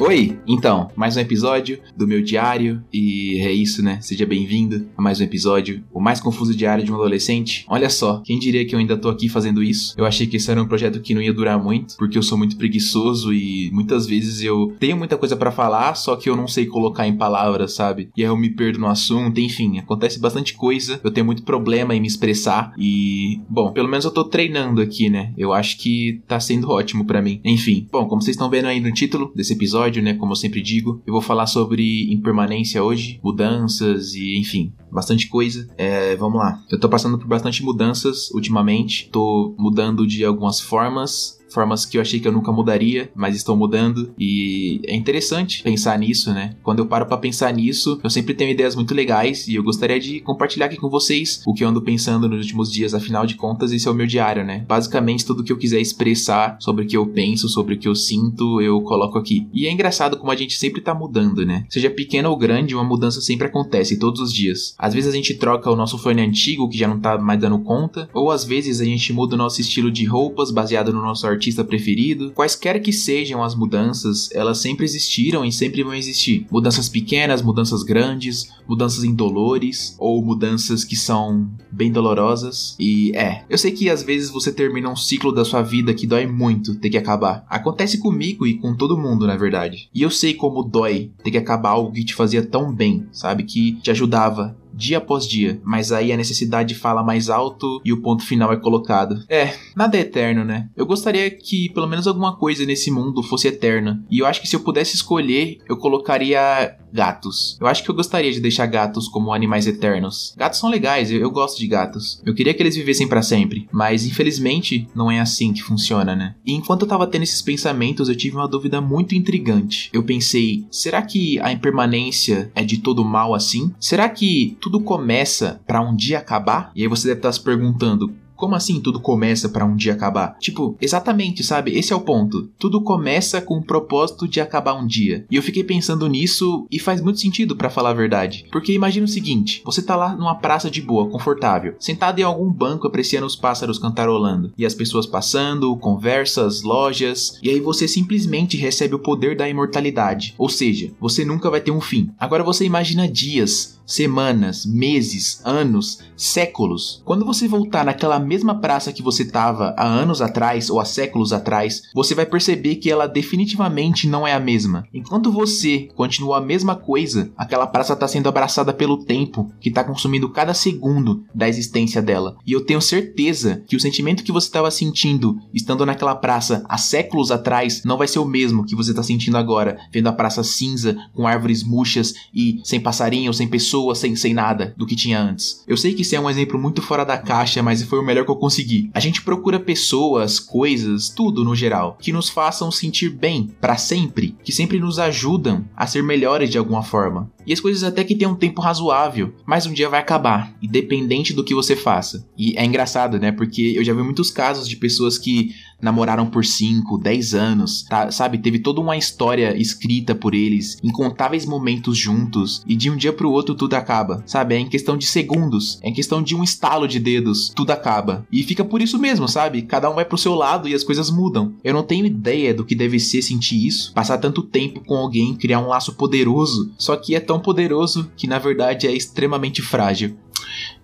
Oi, então, mais um episódio do meu diário e é isso, né? Seja bem-vindo a mais um episódio, o mais confuso diário de um adolescente. Olha só, quem diria que eu ainda tô aqui fazendo isso? Eu achei que esse era um projeto que não ia durar muito, porque eu sou muito preguiçoso e muitas vezes eu tenho muita coisa para falar, só que eu não sei colocar em palavras, sabe? E aí eu me perdo no assunto, enfim, acontece bastante coisa. Eu tenho muito problema em me expressar e, bom, pelo menos eu tô treinando aqui, né? Eu acho que tá sendo ótimo para mim. Enfim, bom, como vocês estão vendo aí no título desse episódio, episódio, né? Como eu sempre digo, eu vou falar sobre impermanência hoje, mudanças e enfim, bastante coisa. É, vamos lá. Eu tô passando por bastante mudanças ultimamente. Tô mudando de algumas formas formas que eu achei que eu nunca mudaria, mas estão mudando e é interessante pensar nisso, né? Quando eu paro para pensar nisso, eu sempre tenho ideias muito legais e eu gostaria de compartilhar aqui com vocês o que eu ando pensando nos últimos dias, afinal de contas, esse é o meu diário, né? Basicamente tudo que eu quiser expressar sobre o que eu penso, sobre o que eu sinto, eu coloco aqui. E é engraçado como a gente sempre tá mudando, né? Seja pequena ou grande, uma mudança sempre acontece todos os dias. Às vezes a gente troca o nosso fone antigo que já não tá mais dando conta, ou às vezes a gente muda o nosso estilo de roupas baseado no nosso artista preferido. Quaisquer que sejam as mudanças, elas sempre existiram e sempre vão existir. Mudanças pequenas, mudanças grandes, mudanças indolores ou mudanças que são bem dolorosas. E é, eu sei que às vezes você termina um ciclo da sua vida que dói muito ter que acabar. Acontece comigo e com todo mundo, na verdade. E eu sei como dói ter que acabar algo que te fazia tão bem, sabe? Que te ajudava, dia após dia, mas aí a necessidade fala mais alto e o ponto final é colocado. É, nada é eterno, né? Eu gostaria que pelo menos alguma coisa nesse mundo fosse eterna. E eu acho que se eu pudesse escolher, eu colocaria gatos. Eu acho que eu gostaria de deixar gatos como animais eternos. Gatos são legais, eu, eu gosto de gatos. Eu queria que eles vivessem para sempre, mas infelizmente não é assim que funciona, né? E enquanto eu tava tendo esses pensamentos, eu tive uma dúvida muito intrigante. Eu pensei, será que a impermanência é de todo mal assim? Será que tudo começa para um dia acabar? E aí você deve estar se perguntando, como assim tudo começa para um dia acabar? Tipo, exatamente, sabe? Esse é o ponto. Tudo começa com o propósito de acabar um dia. E eu fiquei pensando nisso e faz muito sentido para falar a verdade. Porque imagina o seguinte: você tá lá numa praça de boa, confortável, sentado em algum banco apreciando os pássaros cantarolando e as pessoas passando, conversas, lojas, e aí você simplesmente recebe o poder da imortalidade. Ou seja, você nunca vai ter um fim. Agora você imagina dias, semanas, meses, anos, séculos. Quando você voltar naquela mesma praça que você estava há anos atrás ou há séculos atrás, você vai perceber que ela definitivamente não é a mesma. Enquanto você continua a mesma coisa, aquela praça está sendo abraçada pelo tempo que está consumindo cada segundo da existência dela. E eu tenho certeza que o sentimento que você estava sentindo estando naquela praça há séculos atrás não vai ser o mesmo que você está sentindo agora, vendo a praça cinza, com árvores murchas e sem passarinho, sem pessoas pessoa sem, sem nada do que tinha antes. Eu sei que isso é um exemplo muito fora da caixa, mas foi o melhor que eu consegui. A gente procura pessoas, coisas, tudo no geral, que nos façam sentir bem para sempre, que sempre nos ajudam a ser melhores de alguma forma. E as coisas até que tem um tempo razoável, mas um dia vai acabar, independente do que você faça. E é engraçado, né? Porque eu já vi muitos casos de pessoas que namoraram por 5, 10 anos, tá, sabe? Teve toda uma história escrita por eles, incontáveis momentos juntos, e de um dia pro outro tudo acaba, sabe? É em questão de segundos, é em questão de um estalo de dedos, tudo acaba. E fica por isso mesmo, sabe? Cada um vai pro seu lado e as coisas mudam. Eu não tenho ideia do que deve ser sentir isso, passar tanto tempo com alguém, criar um laço poderoso, só que é tão poderoso que na verdade é extremamente frágil.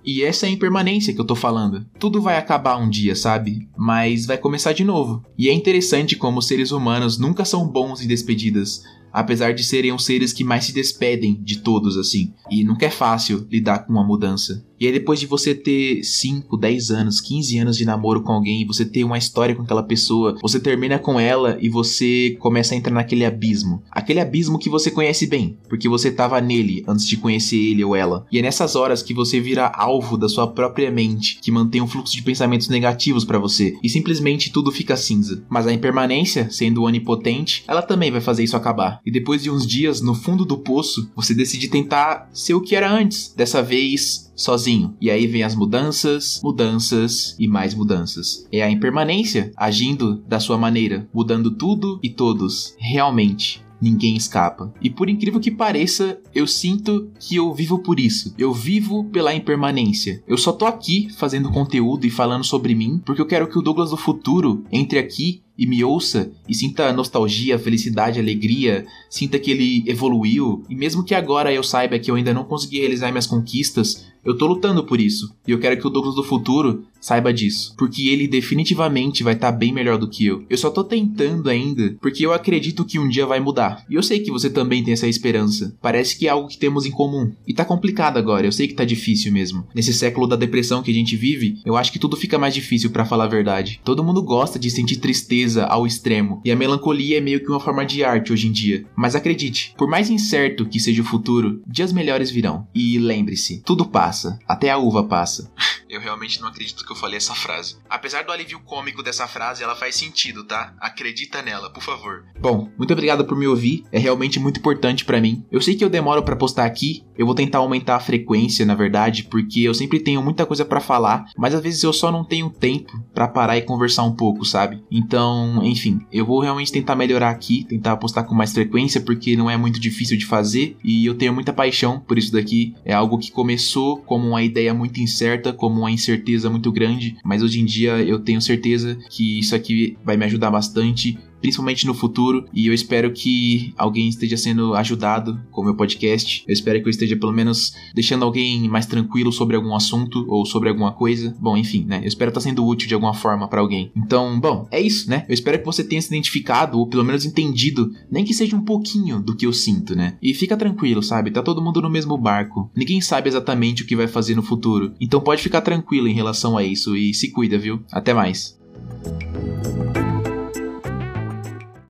E essa é a impermanência que eu tô falando. Tudo vai acabar um dia, sabe? Mas vai começar de novo. E é interessante como os seres humanos nunca são bons em despedidas apesar de serem os seres que mais se despedem de todos assim. E nunca é fácil lidar com uma mudança. E aí depois de você ter 5, 10 anos, 15 anos de namoro com alguém, você ter uma história com aquela pessoa, você termina com ela e você começa a entrar naquele abismo. Aquele abismo que você conhece bem, porque você estava nele antes de conhecer ele ou ela. E é nessas horas que você vira alvo da sua própria mente, que mantém um fluxo de pensamentos negativos para você, e simplesmente tudo fica cinza. Mas a impermanência, sendo onipotente, ela também vai fazer isso acabar. E depois de uns dias no fundo do poço, você decide tentar ser o que era antes, dessa vez sozinho. E aí vem as mudanças, mudanças e mais mudanças. É a impermanência agindo da sua maneira, mudando tudo e todos, realmente ninguém escapa. E por incrível que pareça, eu sinto que eu vivo por isso. Eu vivo pela impermanência. Eu só tô aqui fazendo conteúdo e falando sobre mim porque eu quero que o Douglas do futuro entre aqui e me ouça e sinta nostalgia, felicidade, alegria, sinta que ele evoluiu, e mesmo que agora eu saiba que eu ainda não consegui realizar minhas conquistas, eu tô lutando por isso. E eu quero que o Douglas do futuro saiba disso. Porque ele definitivamente vai estar tá bem melhor do que eu. Eu só tô tentando ainda, porque eu acredito que um dia vai mudar. E eu sei que você também tem essa esperança. Parece que é algo que temos em comum. E tá complicado agora, eu sei que tá difícil mesmo. Nesse século da depressão que a gente vive, eu acho que tudo fica mais difícil para falar a verdade. Todo mundo gosta de sentir tristeza ao extremo. E a melancolia é meio que uma forma de arte hoje em dia. Mas acredite, por mais incerto que seja o futuro, dias melhores virão. E lembre-se, tudo passa até a uva passa. Eu realmente não acredito que eu falei essa frase. Apesar do alívio cômico dessa frase, ela faz sentido, tá? Acredita nela, por favor. Bom, muito obrigado por me ouvir. É realmente muito importante para mim. Eu sei que eu demoro para postar aqui. Eu vou tentar aumentar a frequência, na verdade, porque eu sempre tenho muita coisa para falar, mas às vezes eu só não tenho tempo para parar e conversar um pouco, sabe? Então, enfim, eu vou realmente tentar melhorar aqui, tentar postar com mais frequência, porque não é muito difícil de fazer e eu tenho muita paixão por isso daqui. É algo que começou como uma ideia muito incerta, como uma incerteza muito grande, mas hoje em dia eu tenho certeza que isso aqui vai me ajudar bastante principalmente no futuro. E eu espero que alguém esteja sendo ajudado com o meu podcast. Eu espero que eu esteja pelo menos deixando alguém mais tranquilo sobre algum assunto ou sobre alguma coisa. Bom, enfim, né? Eu espero estar sendo útil de alguma forma para alguém. Então, bom, é isso, né? Eu espero que você tenha se identificado ou pelo menos entendido, nem que seja um pouquinho do que eu sinto, né? E fica tranquilo, sabe? Tá todo mundo no mesmo barco. Ninguém sabe exatamente o que vai fazer no futuro. Então pode ficar tranquilo em relação a isso e se cuida, viu? Até mais.